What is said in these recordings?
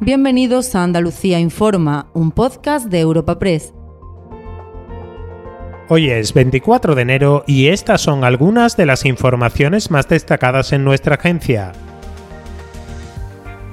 Bienvenidos a Andalucía Informa, un podcast de Europa Press. Hoy es 24 de enero y estas son algunas de las informaciones más destacadas en nuestra agencia.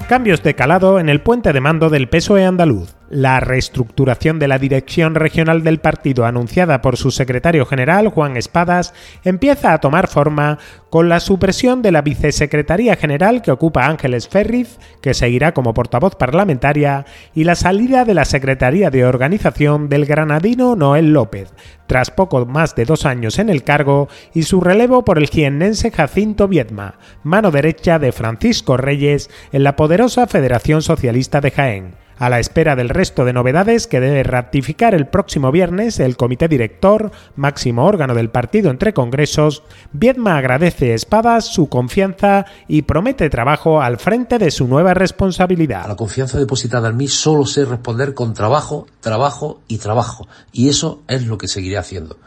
Cambios de calado en el puente de mando del PSOE andaluz. La reestructuración de la dirección regional del partido anunciada por su secretario general, Juan Espadas, empieza a tomar forma con la supresión de la vicesecretaría general que ocupa Ángeles Ferriz, que seguirá como portavoz parlamentaria, y la salida de la Secretaría de Organización del granadino Noel López, tras poco más de dos años en el cargo, y su relevo por el jiennense Jacinto Viedma, mano derecha de Francisco Reyes en la poderosa Federación Socialista de Jaén a la espera del resto de novedades que debe ratificar el próximo viernes el comité director, máximo órgano del partido entre congresos, Viedma agradece a Espadas su confianza y promete trabajo al frente de su nueva responsabilidad. la confianza depositada en mí solo sé responder con trabajo, trabajo y trabajo, y eso es lo que seguiré haciendo.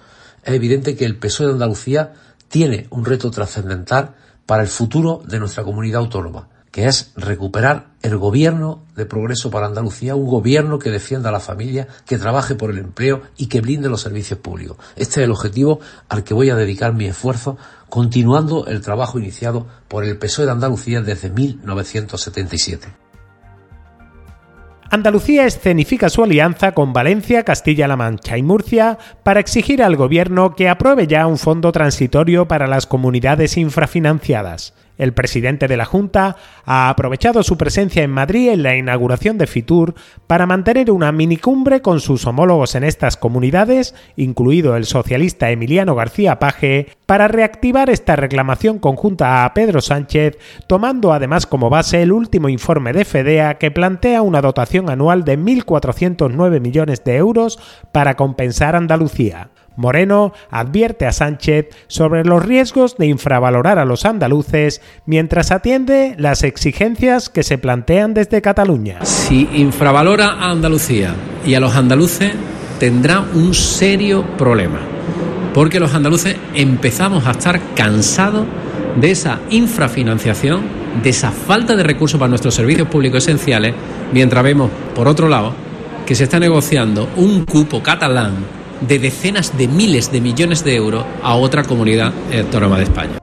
Es evidente que el PSOE de Andalucía tiene un reto trascendental para el futuro de nuestra comunidad autónoma que es recuperar el gobierno de progreso para Andalucía, un gobierno que defienda a la familia, que trabaje por el empleo y que blinde los servicios públicos. Este es el objetivo al que voy a dedicar mi esfuerzo, continuando el trabajo iniciado por el PSOE de Andalucía desde 1977. Andalucía escenifica su alianza con Valencia, Castilla-La Mancha y Murcia para exigir al gobierno que apruebe ya un fondo transitorio para las comunidades infrafinanciadas. El presidente de la Junta ha aprovechado su presencia en Madrid en la inauguración de Fitur para mantener una minicumbre con sus homólogos en estas comunidades, incluido el socialista Emiliano García Paje, para reactivar esta reclamación conjunta a Pedro Sánchez, tomando además como base el último informe de FEDEA que plantea una dotación anual de 1.409 millones de euros para compensar Andalucía. Moreno advierte a Sánchez sobre los riesgos de infravalorar a los andaluces mientras atiende las exigencias que se plantean desde Cataluña. Si infravalora a Andalucía y a los andaluces, tendrá un serio problema, porque los andaluces empezamos a estar cansados de esa infrafinanciación, de esa falta de recursos para nuestros servicios públicos esenciales, mientras vemos, por otro lado, que se está negociando un cupo catalán de decenas de miles de millones de euros a otra comunidad autónoma de España.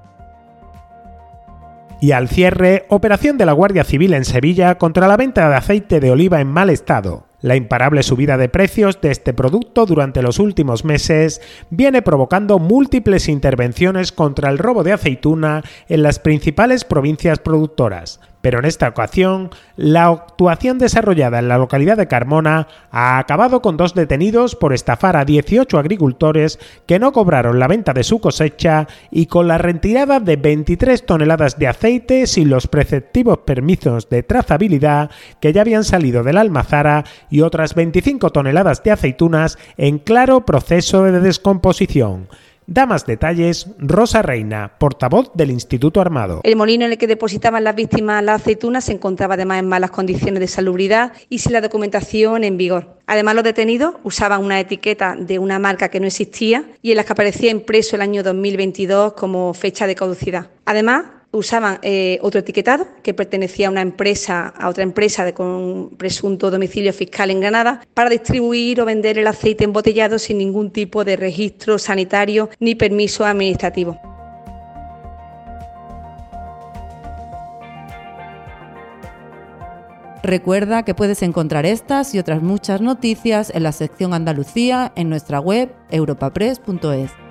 Y al cierre, operación de la Guardia Civil en Sevilla contra la venta de aceite de oliva en mal estado. La imparable subida de precios de este producto durante los últimos meses viene provocando múltiples intervenciones contra el robo de aceituna en las principales provincias productoras, pero en esta ocasión la actuación desarrollada en la localidad de Carmona ha acabado con dos detenidos por estafar a 18 agricultores que no cobraron la venta de su cosecha y con la retirada de 23 toneladas de aceite sin los preceptivos permisos de trazabilidad que ya habían salido de la almazara y otras 25 toneladas de aceitunas en claro proceso de descomposición. Da más detalles Rosa Reina, portavoz del Instituto Armado. El molino en el que depositaban las víctimas las aceitunas se encontraba además en malas condiciones de salubridad y sin la documentación en vigor. Además, los detenidos usaban una etiqueta de una marca que no existía y en las que aparecía impreso el año 2022 como fecha de caducidad. Además, usaban eh, otro etiquetado que pertenecía a una empresa, a otra empresa de, con presunto domicilio fiscal en Granada, para distribuir o vender el aceite embotellado sin ningún tipo de registro sanitario ni permiso administrativo. Recuerda que puedes encontrar estas y otras muchas noticias en la sección Andalucía en nuestra web europapress.es.